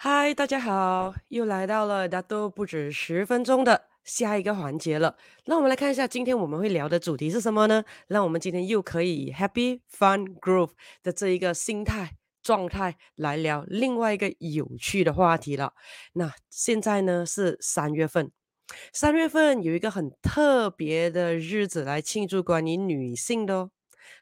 嗨，大家好，又来到了大都不止十分钟的下一个环节了。那我们来看一下，今天我们会聊的主题是什么呢？让我们今天又可以以 Happy Fun Groove 的这一个心态状态来聊另外一个有趣的话题了。那现在呢是三月份，三月份有一个很特别的日子来庆祝关于女性的哦，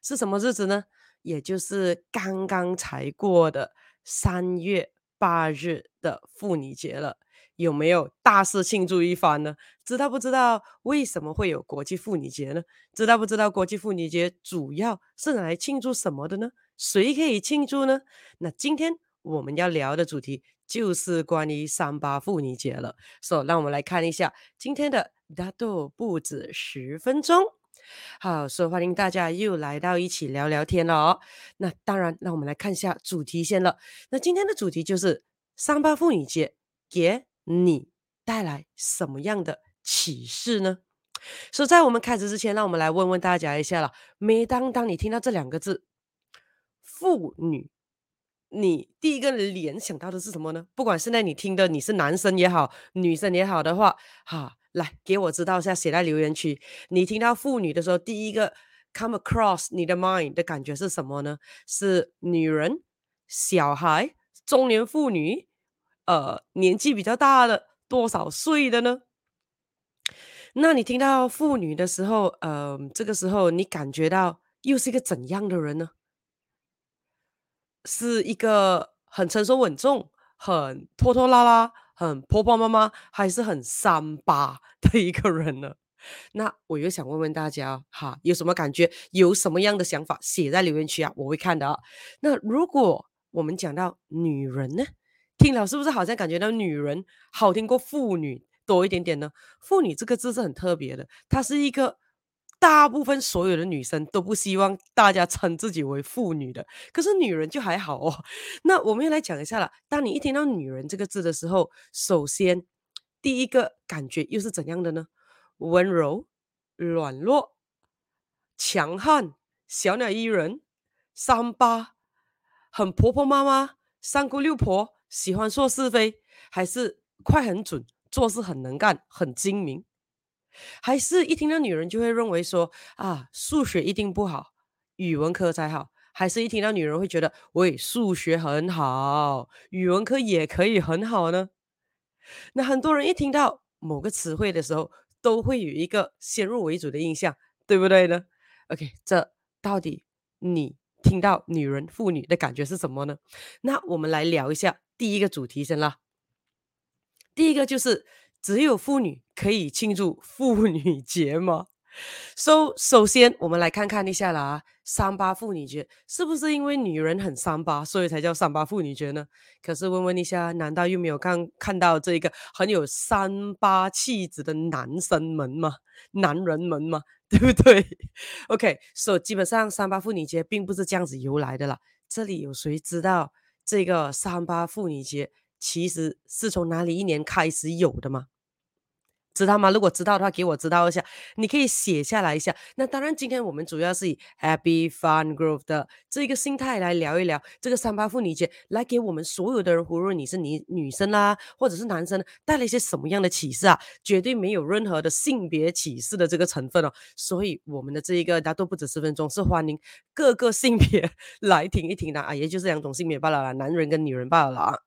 是什么日子呢？也就是刚刚才过的三月。八日的妇女节了，有没有大肆庆祝一番呢？知道不知道为什么会有国际妇女节呢？知道不知道国际妇女节主要是来庆祝什么的呢？谁可以庆祝呢？那今天我们要聊的主题就是关于三八妇女节了。所以，让我们来看一下今天的大都不止十分钟。好，所以欢迎大家又来到一起聊聊天了哦。那当然，让我们来看一下主题先了。那今天的主题就是三八妇女节给你带来什么样的启示呢？所以在我们开始之前，让我们来问问大家一下了。每当当你听到这两个字“妇女”，你第一个联想到的是什么呢？不管现在你听的你是男生也好，女生也好的话，哈。来，给我知道一下，写在留言区。你听到妇女的时候，第一个 come across 你的 mind 的感觉是什么呢？是女人、小孩、中年妇女，呃，年纪比较大的多少岁的呢？那你听到妇女的时候，呃，这个时候你感觉到又是一个怎样的人呢？是一个很成熟稳重、很拖拖拉拉。很婆婆妈妈还是很三八的一个人呢？那我又想问问大家哈，有什么感觉？有什么样的想法？写在留言区啊，我会看的啊。那如果我们讲到女人呢，听了是不是好像感觉到女人好听过妇女多一点点呢？妇女这个字是很特别的，它是一个。大部分所有的女生都不希望大家称自己为妇女的，可是女人就还好哦。那我们要来讲一下了。当你一听到“女人”这个字的时候，首先第一个感觉又是怎样的呢？温柔、软弱、强悍、小鸟依人、三八，很婆婆妈妈、三姑六婆，喜欢说是非，还是快很准，做事很能干，很精明。还是一听到女人就会认为说啊，数学一定不好，语文科才好。还是一听到女人会觉得，喂，数学很好，语文科也可以很好呢？那很多人一听到某个词汇的时候，都会有一个先入为主的印象，对不对呢？OK，这到底你听到女人、妇女的感觉是什么呢？那我们来聊一下第一个主题先啦。第一个就是。只有妇女可以庆祝妇女节吗？So, 首先我们来看看一下啦，三八妇女节是不是因为女人很三八，所以才叫三八妇女节呢？可是问问一下，难道又没有看看到这个很有三八气质的男生们吗？男人们吗？对不对？OK，So，基本上三八妇女节并不是这样子由来的啦。这里有谁知道这个三八妇女节其实是从哪里一年开始有的吗？知道吗？如果知道的话，给我知道一下。你可以写下来一下。那当然，今天我们主要是以 Happy Fun Groove 的这个心态来聊一聊这个三八妇女节，来给我们所有的人，无论你是你女生啦、啊，或者是男生，带来一些什么样的启示啊？绝对没有任何的性别启示的这个成分哦。所以我们的这一个大都不止十分钟，是欢迎各个性别 来听一听的啊，也就是两种性别罢了啦，男人跟女人罢了啊。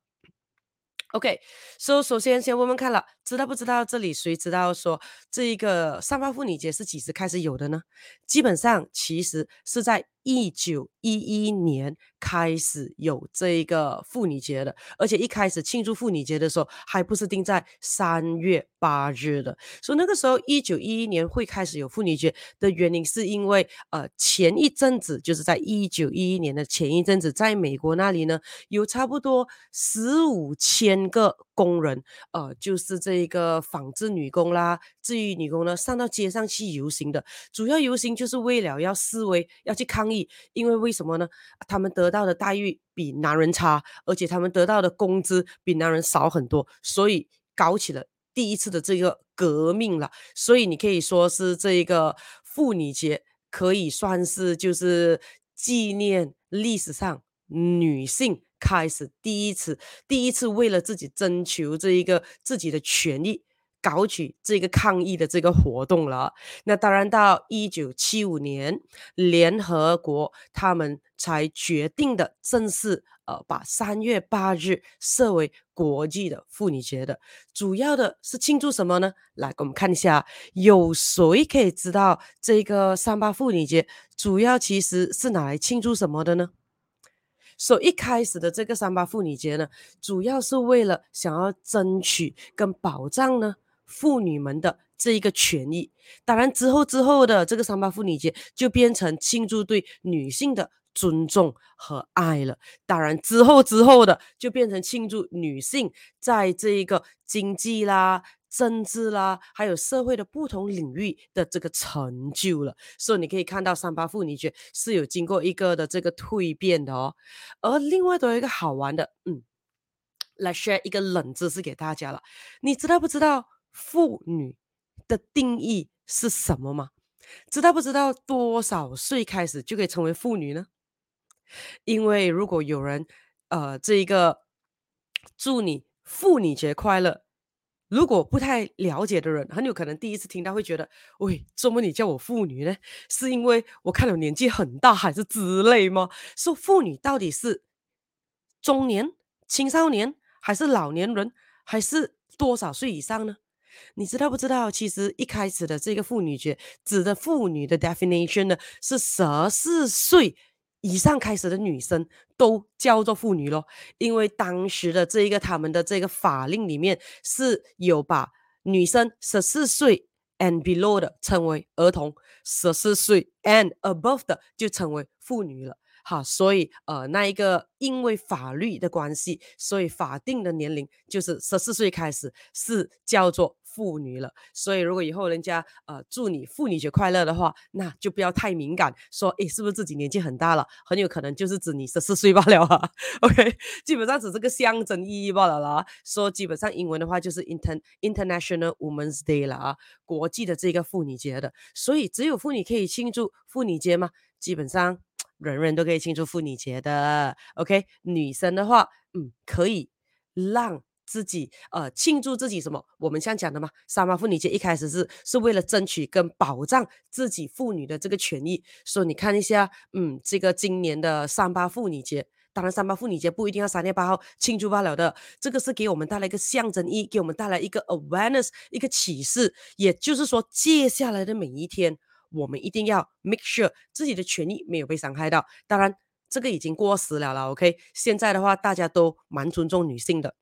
OK，so 首先先问问看了，知道不知道这里谁知道说这一个三八妇女节是几时开始有的呢？基本上其实是在。一九一一年开始有这个妇女节的，而且一开始庆祝妇女节的时候，还不是定在三月八日的。所以那个时候，一九一一年会开始有妇女节的原因，是因为呃前一阵子，就是在一九一一年的前一阵子，在美国那里呢，有差不多十五千个工人，呃，就是这个纺织女工啦、制衣女工呢，上到街上去游行的，主要游行就是为了要示威，要去抗议。因为为什么呢？他们得到的待遇比男人差，而且他们得到的工资比男人少很多，所以搞起了第一次的这个革命了。所以你可以说是这一个妇女节，可以算是就是纪念历史上女性开始第一次第一次为了自己争求这一个自己的权益。搞起这个抗议的这个活动了，那当然到一九七五年，联合国他们才决定的正式呃把三月八日设为国际的妇女节的，主要的是庆祝什么呢？来，我们看一下，有谁可以知道这个三八妇女节主要其实是拿来庆祝什么的呢？所以一开始的这个三八妇女节呢，主要是为了想要争取跟保障呢。妇女们的这一个权益，当然之后之后的这个三八妇女节就变成庆祝对女性的尊重和爱了。当然之后之后的就变成庆祝女性在这一个经济啦、政治啦，还有社会的不同领域的这个成就了。所以你可以看到三八妇女节是有经过一个的这个蜕变的哦。而另外都有一个好玩的，嗯，来 share 一个冷知识给大家了，你知道不知道？妇女的定义是什么吗？知道不知道多少岁开始就可以成为妇女呢？因为如果有人，呃，这一个祝你妇女节快乐，如果不太了解的人，很有可能第一次听到会觉得，喂，怎么你叫我妇女呢？是因为我看了年纪很大，还是之类吗？说妇女到底是中年、青少年，还是老年人，还是多少岁以上呢？你知道不知道？其实一开始的这个妇女节指的妇女的 definition 呢，是十四岁以上开始的女生都叫做妇女咯。因为当时的这一个他们的这个法令里面是有把女生十四岁 and below 的称为儿童，十四岁 and above 的就称为妇女了。好，所以呃，那一个因为法律的关系，所以法定的年龄就是十四岁开始是叫做。妇女了，所以如果以后人家呃祝你妇女节快乐的话，那就不要太敏感，说诶是不是自己年纪很大了？很有可能就是指你十四岁罢了啊。OK，基本上只是个象征意义罢了啦。说基本上英文的话就是 Inter International Women's Day 了啊，国际的这个妇女节的。所以只有妇女可以庆祝妇女节吗？基本上人人都可以庆祝妇女节的。OK，女生的话，嗯，可以让。自己呃庆祝自己什么？我们像讲的嘛，三八妇女节一开始是是为了争取跟保障自己妇女的这个权益。所以你看一下，嗯，这个今年的三八妇女节，当然三八妇女节不一定要三月八号庆祝罢了的，这个是给我们带来一个象征意义，给我们带来一个 awareness，一个启示。也就是说，接下来的每一天，我们一定要 make sure 自己的权益没有被伤害到。当然，这个已经过时了了，OK？现在的话，大家都蛮尊重女性的。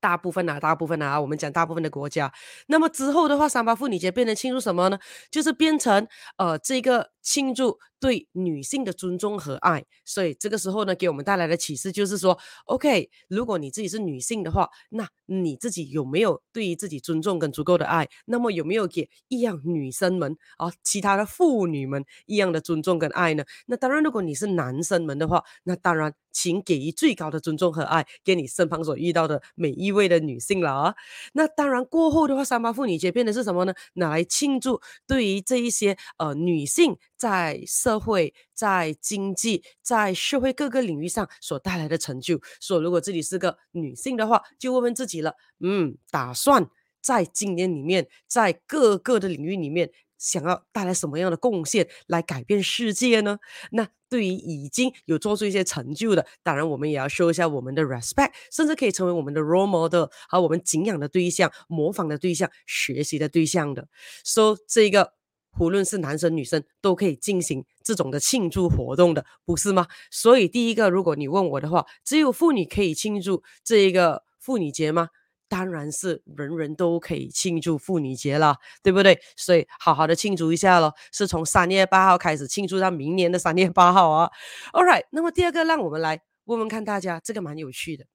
大部分啊，大部分啊，我们讲大部分的国家。那么之后的话，三八妇女节变成庆祝什么呢？就是变成呃这个庆祝对女性的尊重和爱。所以这个时候呢，给我们带来的启示就是说，OK，如果你自己是女性的话，那你自己有没有对于自己尊重跟足够的爱？那么有没有给一样女生们啊，其他的妇女们一样的尊重跟爱呢？那当然，如果你是男生们的话，那当然。请给予最高的尊重和爱，给你身旁所遇到的每一位的女性了啊！那当然过后的话，三八妇女节变的是什么呢？拿来庆祝对于这一些呃女性在社会、在经济、在社会各个领域上所带来的成就。所以如果自己是个女性的话，就问问自己了，嗯，打算在今年里面，在各个的领域里面。想要带来什么样的贡献来改变世界呢？那对于已经有做出一些成就的，当然我们也要说一下我们的 respect，甚至可以成为我们的 role model 和我们敬仰的对象、模仿的对象、学习的对象的。说、so, 这个，不论是男生女生都可以进行这种的庆祝活动的，不是吗？所以第一个，如果你问我的话，只有妇女可以庆祝这一个妇女节吗？当然是人人都可以庆祝妇女节了，对不对？所以好好的庆祝一下咯，是从三月八号开始庆祝到明年的三月八号啊。All right，那么第二个，让我们来问问看大家，这个蛮有趣的。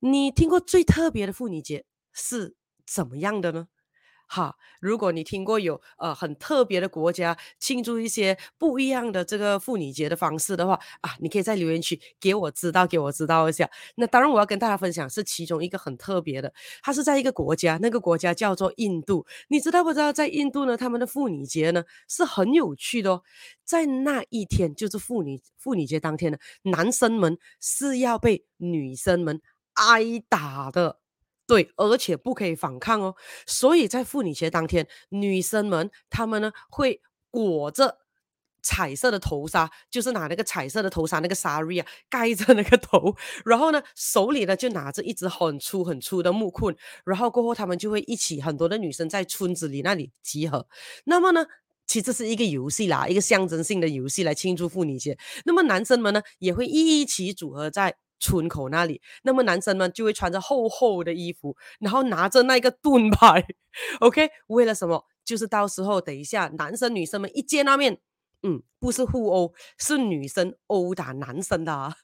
你听过最特别的妇女节是怎么样的呢？哈，如果你听过有呃很特别的国家庆祝一些不一样的这个妇女节的方式的话啊，你可以在留言区给我知道，给我知道一下。那当然我要跟大家分享是其中一个很特别的，它是在一个国家，那个国家叫做印度。你知道不知道在印度呢，他们的妇女节呢是很有趣的哦，在那一天就是妇女妇女节当天呢，男生们是要被女生们挨打的。对，而且不可以反抗哦。所以在妇女节当天，女生们她们呢会裹着彩色的头纱，就是拿那个彩色的头纱那个 sari 啊盖着那个头，然后呢手里呢就拿着一只很粗很粗的木棍，然后过后他们就会一起很多的女生在村子里那里集合。那么呢，其实是一个游戏啦，一个象征性的游戏来庆祝妇女节。那么男生们呢也会一起组合在。村口那里，那么男生们就会穿着厚厚的衣服，然后拿着那个盾牌，OK，为了什么？就是到时候等一下，男生女生们一见到面，嗯，不是互殴，是女生殴打男生的啊，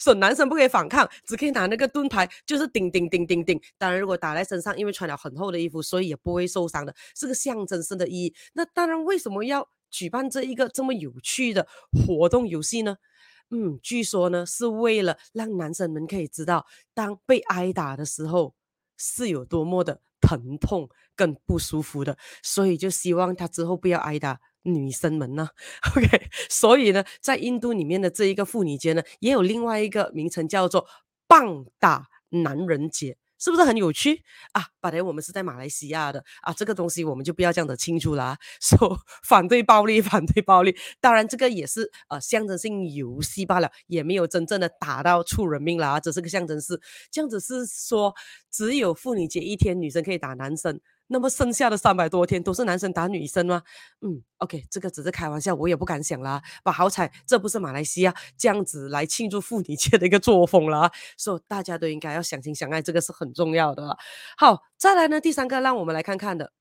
所以男生不可以反抗，只可以拿那个盾牌，就是叮叮叮叮叮。当然，如果打在身上，因为穿了很厚的衣服，所以也不会受伤的，是个象征式的意义。那当然，为什么要举办这一个这么有趣的活动游戏呢？嗯，据说呢，是为了让男生们可以知道，当被挨打的时候是有多么的疼痛跟不舒服的，所以就希望他之后不要挨打女生们呢。OK，所以呢，在印度里面的这一个妇女节呢，也有另外一个名称叫做棒打男人节。是不是很有趣啊？本来我们是在马来西亚的啊，这个东西我们就不要这样子清楚啦。说 反对暴力，反对暴力。当然，这个也是呃象征性游戏罢了，也没有真正的打到出人命了啊，只是个象征式，这样子是说，只有妇女节一天，女生可以打男生。那么剩下的三百多天都是男生打女生吗？嗯，OK，这个只是开玩笑，我也不敢想啦。把好彩，这不是马来西亚这样子来庆祝妇女节的一个作风啦。所以大家都应该要相亲相爱，这个是很重要的。好，再来呢，第三个，让我们来看看的，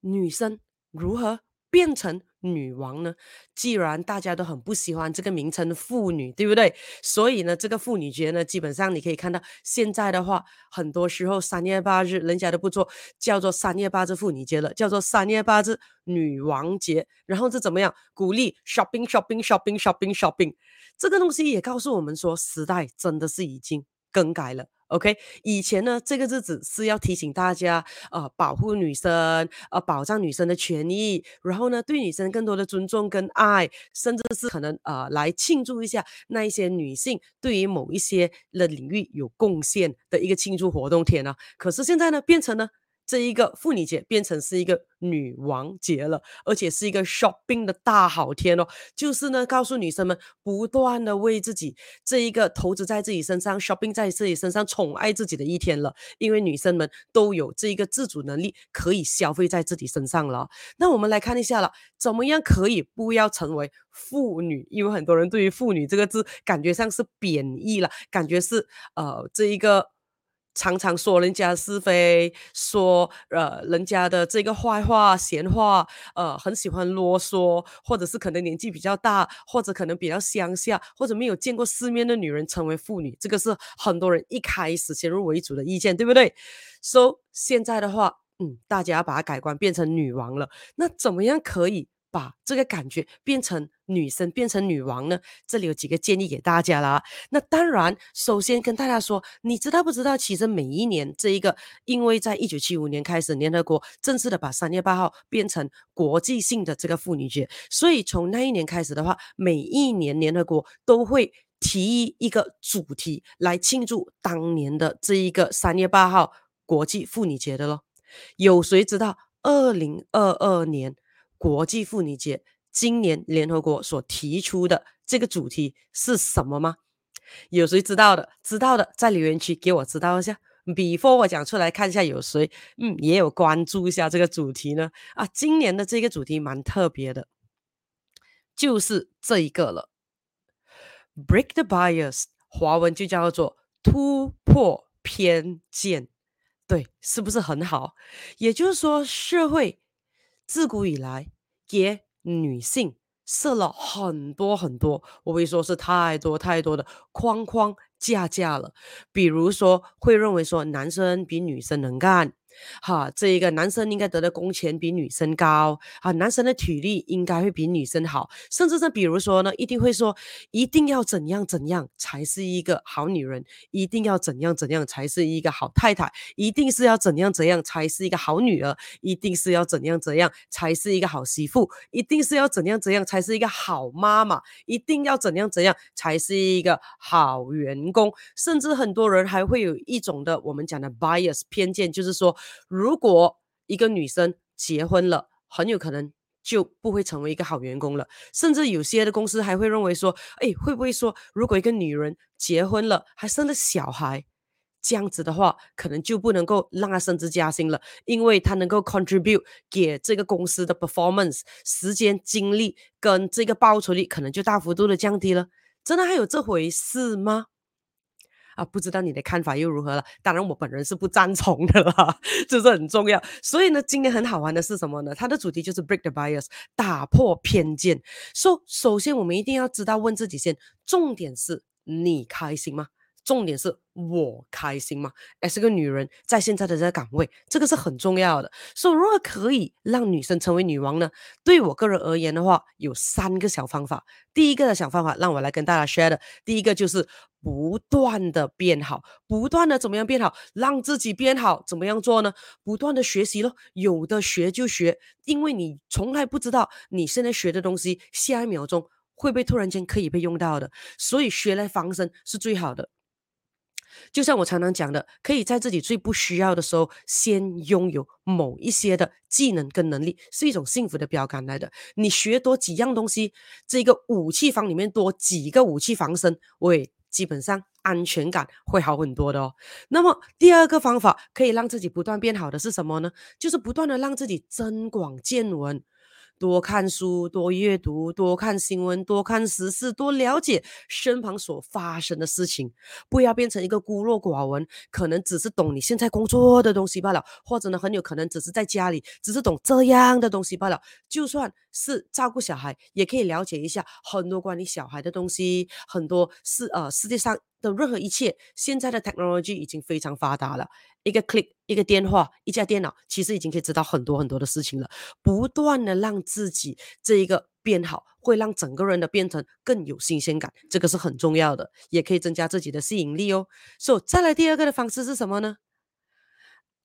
女生如何变成女王呢？既然大家都很不喜欢这个名称“妇女”，对不对？所以呢，这个妇女节呢，基本上你可以看到，现在的话，很多时候三月八日人家都不做，叫做三月八日妇女节了，叫做三月八日女王节。然后是怎么样？鼓励 shopping shopping shopping shopping shopping，这个东西也告诉我们说，时代真的是已经更改了。OK，以前呢，这个日子是要提醒大家，呃，保护女生，呃，保障女生的权益，然后呢，对女生更多的尊重跟爱，甚至是可能呃，来庆祝一下那一些女性对于某一些的领域有贡献的一个庆祝活动天啊。可是现在呢，变成了。这一个妇女节变成是一个女王节了，而且是一个 shopping 的大好天哦。就是呢，告诉女生们不断的为自己这一个投资在自己身上，shopping 在自己身上，宠爱自己的一天了。因为女生们都有这一个自主能力，可以消费在自己身上了。那我们来看一下了，怎么样可以不要成为妇女？因为很多人对于妇女这个字感觉上是贬义了，感觉是呃这一个。常常说人家是非，说呃人家的这个坏话、闲话，呃很喜欢啰嗦，或者是可能年纪比较大，或者可能比较乡下，或者没有见过世面的女人成为妇女，这个是很多人一开始先入为主的意见，对不对？So 现在的话，嗯，大家把它改观，变成女王了，那怎么样可以？把这个感觉变成女生，变成女王呢？这里有几个建议给大家啦。那当然，首先跟大家说，你知道不知道？其实每一年这一个，因为在一九七五年开始，联合国正式的把三月八号变成国际性的这个妇女节，所以从那一年开始的话，每一年联合国都会提一个主题来庆祝当年的这一个三月八号国际妇女节的咯。有谁知道二零二二年？国际妇女节今年联合国所提出的这个主题是什么吗？有谁知道的？知道的在留言区给我知道一下。Before 我讲出来，看一下有谁嗯也有关注一下这个主题呢？啊，今年的这个主题蛮特别的，就是这一个了。Break the bias，华文就叫做突破偏见，对，是不是很好？也就是说，社会。自古以来，给女性设了很多很多，我会说是太多太多的框框架架了。比如说，会认为说男生比女生能干，哈，这一个男生应该得的工钱比女生高啊，男生的体力应该会比女生好，甚至是比如说呢，一定会说一定要怎样怎样才是一个好女人，一定要怎样怎样才是一个好太太，一定是要怎样怎样才是一个好女儿，一定是要怎样怎样才是一个好媳妇，一定是要怎样怎样才是一个好妈妈，一定要怎样怎样才是一个好员工，甚至很多人还会有一种的我们讲的 bias 偏见，就是说。如果一个女生结婚了，很有可能就不会成为一个好员工了。甚至有些的公司还会认为说，哎，会不会说，如果一个女人结婚了，还生了小孩，这样子的话，可能就不能够让她升职加薪了，因为她能够 contribute 给这个公司的 performance，时间、精力跟这个报酬率可能就大幅度的降低了。真的还有这回事吗？啊，不知道你的看法又如何了？当然，我本人是不赞同的啦，这是很重要。所以呢，今天很好玩的是什么呢？它的主题就是 break the bias，打破偏见。说，首先我们一定要知道问自己先，重点是你开心吗？重点是我开心吗？哎，是个女人在现在的这个岗位，这个是很重要的。所以，如何可以让女生成为女王呢？对我个人而言的话，有三个小方法。第一个的小方法，让我来跟大家 share 的。第一个就是不断的变好，不断的怎么样变好，让自己变好，怎么样做呢？不断的学习咯，有的学就学，因为你从来不知道你现在学的东西，下一秒钟会不会突然间可以被用到的，所以学来防身是最好的。就像我常常讲的，可以在自己最不需要的时候，先拥有某一些的技能跟能力，是一种幸福的标杆来的。你学多几样东西，这个武器房里面多几个武器防身，喂，基本上安全感会好很多的哦。那么第二个方法可以让自己不断变好的是什么呢？就是不断的让自己增广见闻。多看书，多阅读，多看新闻，多看时事，多了解身旁所发生的事情，不要变成一个孤陋寡闻，可能只是懂你现在工作的东西罢了，或者呢，很有可能只是在家里只是懂这样的东西罢了。就算是照顾小孩，也可以了解一下很多关于小孩的东西，很多是呃世界上的任何一切，现在的 technology 已经非常发达了。一个 click，一个电话，一架电脑，其实已经可以知道很多很多的事情了。不断的让自己这一个变好，会让整个人的变成更有新鲜感，这个是很重要的，也可以增加自己的吸引力哦。所以再来第二个的方式是什么呢？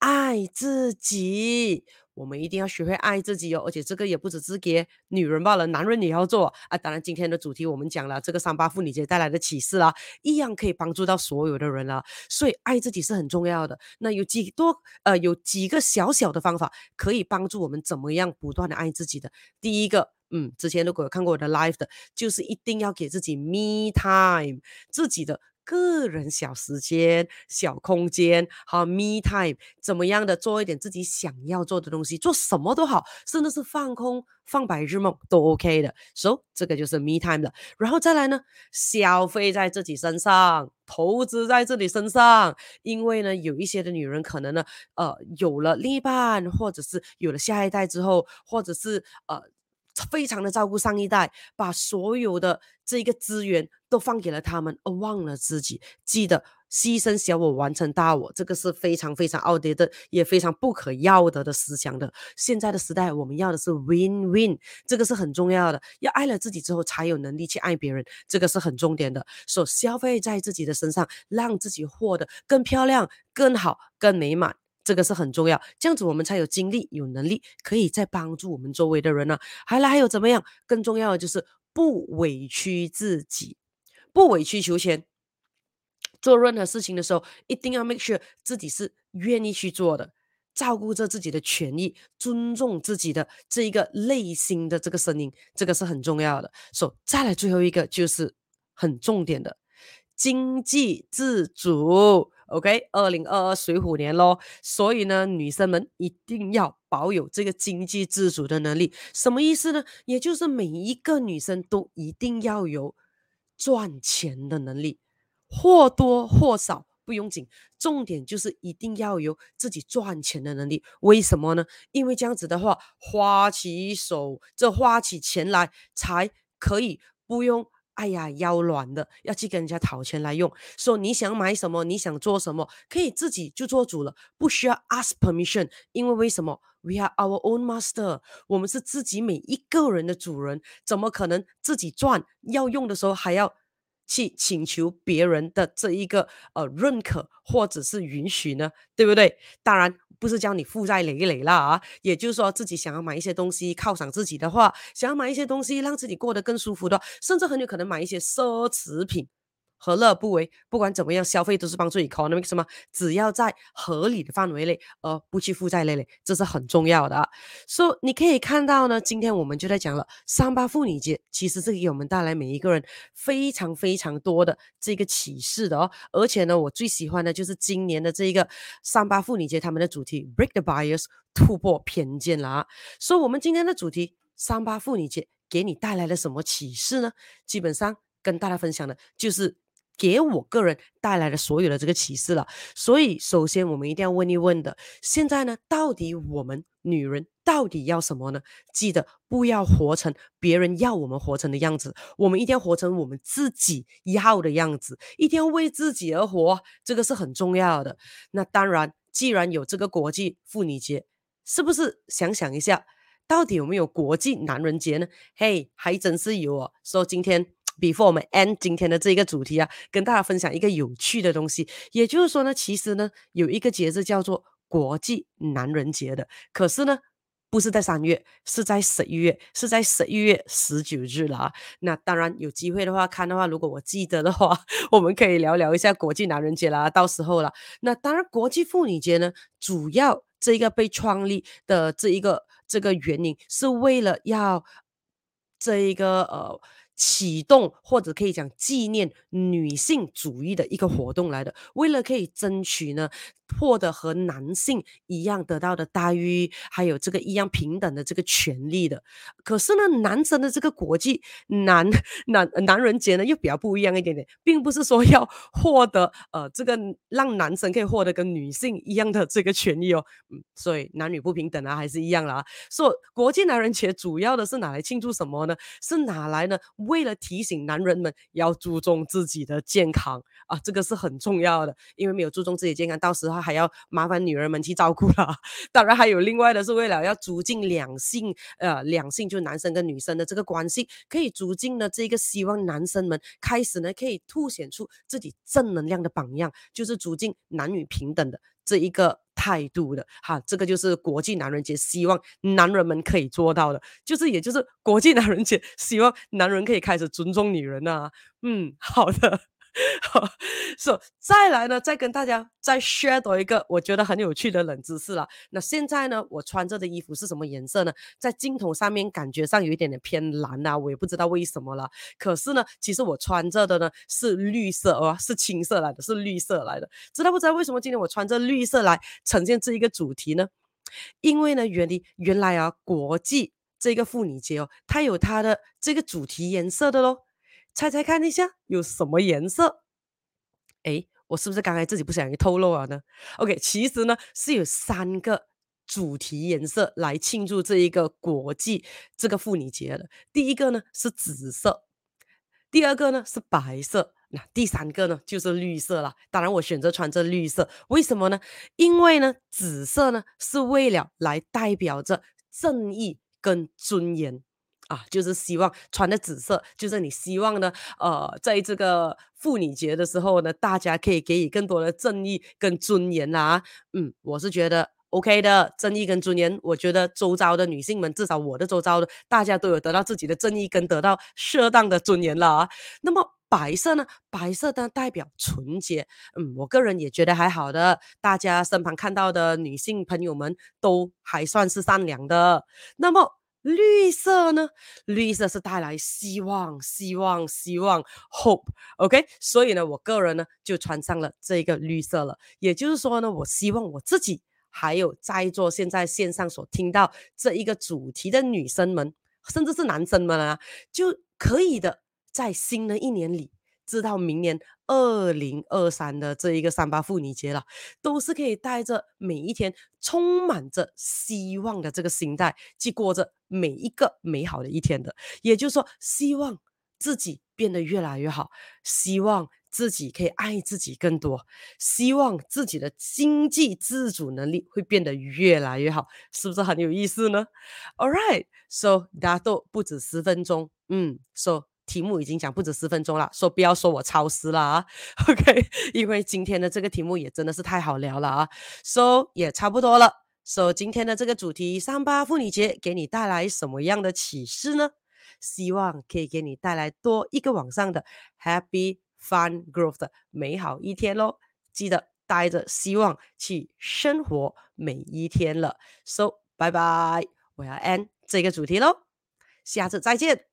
爱自己。我们一定要学会爱自己哦，而且这个也不只是给女人罢了，男人也要做啊。当然，今天的主题我们讲了这个三八妇女节带来的启示啦，一样可以帮助到所有的人啦。所以，爱自己是很重要的。那有几多呃，有几个小小的方法可以帮助我们怎么样不断的爱自己的。第一个，嗯，之前如果有看过我的 live 的，就是一定要给自己 me time，自己的。个人小时间、小空间，好，me time，怎么样的做一点自己想要做的东西，做什么都好，甚至是放空、放白日梦都 OK 的。So，这个就是 me time 的。然后再来呢，消费在自己身上，投资在自己身上。因为呢，有一些的女人可能呢，呃，有了另一半，或者是有了下一代之后，或者是呃。非常的照顾上一代，把所有的这个资源都放给了他们，而忘了自己。记得牺牲小我，完成大我，这个是非常非常奥迪的，也非常不可要得的思想的。现在的时代，我们要的是 win win，这个是很重要的。要爱了自己之后，才有能力去爱别人，这个是很重点的。所消费在自己的身上，让自己活得更漂亮、更好、更美满。这个是很重要，这样子我们才有精力、有能力，可以再帮助我们周围的人呢、啊。还来还有怎么样？更重要的就是不委屈自己，不委曲求全。做任何事情的时候，一定要 make sure 自己是愿意去做的，照顾着自己的权益，尊重自己的这一个内心的这个声音，这个是很重要的。所以再来最后一个就是很重点的经济自主。OK，二零二二水虎年咯，所以呢，女生们一定要保有这个经济自主的能力。什么意思呢？也就是每一个女生都一定要有赚钱的能力，或多或少不用紧，重点就是一定要有自己赚钱的能力。为什么呢？因为这样子的话，花起手，这花起钱来才可以不用。哎呀，腰软的，要去跟人家讨钱来用。说你想买什么，你想做什么，可以自己就做主了，不需要 ask permission。因为为什么？We are our own master，我们是自己每一个人的主人，怎么可能自己赚？要用的时候还要去请求别人的这一个呃认可或者是允许呢？对不对？当然。不是教你负债累累啦啊，也就是说自己想要买一些东西犒赏自己的话，想要买一些东西让自己过得更舒服的，甚至很有可能买一些奢侈品。何乐不为？不管怎么样，消费都是帮助 economic 什么？只要在合理的范围内，而不去负债累累，这是很重要的啊。所以你可以看到呢，今天我们就在讲了三八妇女节，其实是给我们带来每一个人非常非常多的这个启示的哦。而且呢，我最喜欢的就是今年的这一个三八妇女节，他们的主题 Break the Bias，突破偏见了啊。所以我们今天的主题三八妇女节给你带来了什么启示呢？基本上跟大家分享的就是。给我个人带来的所有的这个启示了，所以首先我们一定要问一问的，现在呢，到底我们女人到底要什么呢？记得不要活成别人要我们活成的样子，我们一定要活成我们自己要的样子，一定要为自己而活，这个是很重要的。那当然，既然有这个国际妇女节，是不是想想一下，到底有没有国际男人节呢？嘿，还真是有哦。说今天。Before 我们 end 今天的这一个主题啊，跟大家分享一个有趣的东西，也就是说呢，其实呢有一个节日叫做国际男人节的，可是呢不是在三月，是在十一月，是在十一月十九日了啊。那当然有机会的话看的话，如果我记得的话，我们可以聊聊一下国际男人节啦，到时候了。那当然国际妇女节呢，主要这一个被创立的这一个这个原因是为了要这一个呃。启动或者可以讲纪念女性主义的一个活动来的，为了可以争取呢，获得和男性一样得到的待遇，还有这个一样平等的这个权利的。可是呢，男生的这个国际男男男人节呢，又比较不一样一点点，并不是说要获得呃这个让男生可以获得跟女性一样的这个权利哦。嗯，所以男女不平等啊，还是一样啦啊。所以国际男人节主要的是拿来庆祝什么呢？是拿来呢，为了提醒男人们要注重自己的健康啊，这个是很重要的，因为没有注重自己健康，到时候。还要麻烦女人们去照顾了，当然还有另外的是为了要促进两性，呃，两性就男生跟女生的这个关系，可以促进呢这个希望男生们开始呢可以凸显出自己正能量的榜样，就是促进男女平等的这一个态度的，哈，这个就是国际男人节希望男人们可以做到的，就是也就是国际男人节希望男人可以开始尊重女人啊，嗯，好的。好，所、so, 再来呢，再跟大家再 share 多一个我觉得很有趣的冷知识了。那现在呢，我穿着的衣服是什么颜色呢？在镜头上面感觉上有一点点偏蓝啊，我也不知道为什么了。可是呢，其实我穿着的呢是绿色哦，是青色来的，是绿色来的。知道不知道为什么今天我穿着绿色来呈现这一个主题呢？因为呢，原来原来啊，国际这个妇女节哦，它有它的这个主题颜色的咯。猜猜看一下有什么颜色？诶，我是不是刚才自己不小心透露了呢？OK，其实呢是有三个主题颜色来庆祝这一个国际这个妇女节的。第一个呢是紫色，第二个呢是白色，那第三个呢就是绿色了。当然我选择穿这绿色，为什么呢？因为呢紫色呢是为了来代表着正义跟尊严。啊，就是希望穿的紫色，就是你希望呢，呃，在这个妇女节的时候呢，大家可以给予更多的正义跟尊严啦、啊。嗯，我是觉得 OK 的，正义跟尊严，我觉得周遭的女性们，至少我的周遭的，大家都有得到自己的正义跟得到适当的尊严了啊。那么白色呢？白色呢代表纯洁，嗯，我个人也觉得还好的，大家身旁看到的女性朋友们都还算是善良的。那么。绿色呢？绿色是带来希望、希望、希望，hope，OK？所以呢，我个人呢就穿上了这个绿色了。也就是说呢，我希望我自己还有在座现在线上所听到这一个主题的女生们，甚至是男生们啊，就可以的，在新的一年里。直到明年二零二三的这一个三八妇女节了，都是可以带着每一天充满着希望的这个心态，去过着每一个美好的一天的。也就是说，希望自己变得越来越好，希望自己可以爱自己更多，希望自己的经济自主能力会变得越来越好，是不是很有意思呢？All right, so 大家都不止十分钟，嗯，so 题目已经讲不止十分钟了，说、不要说我超时了啊，OK，因为今天的这个题目也真的是太好聊了啊，so 也差不多了。So，今天的这个主题三八妇女节给你带来什么样的启示呢？希望可以给你带来多一个晚上的 Happy Fun Growth 的美好一天喽！记得带着希望去生活每一天了。So，拜拜，我要 end 这个主题喽，下次再见。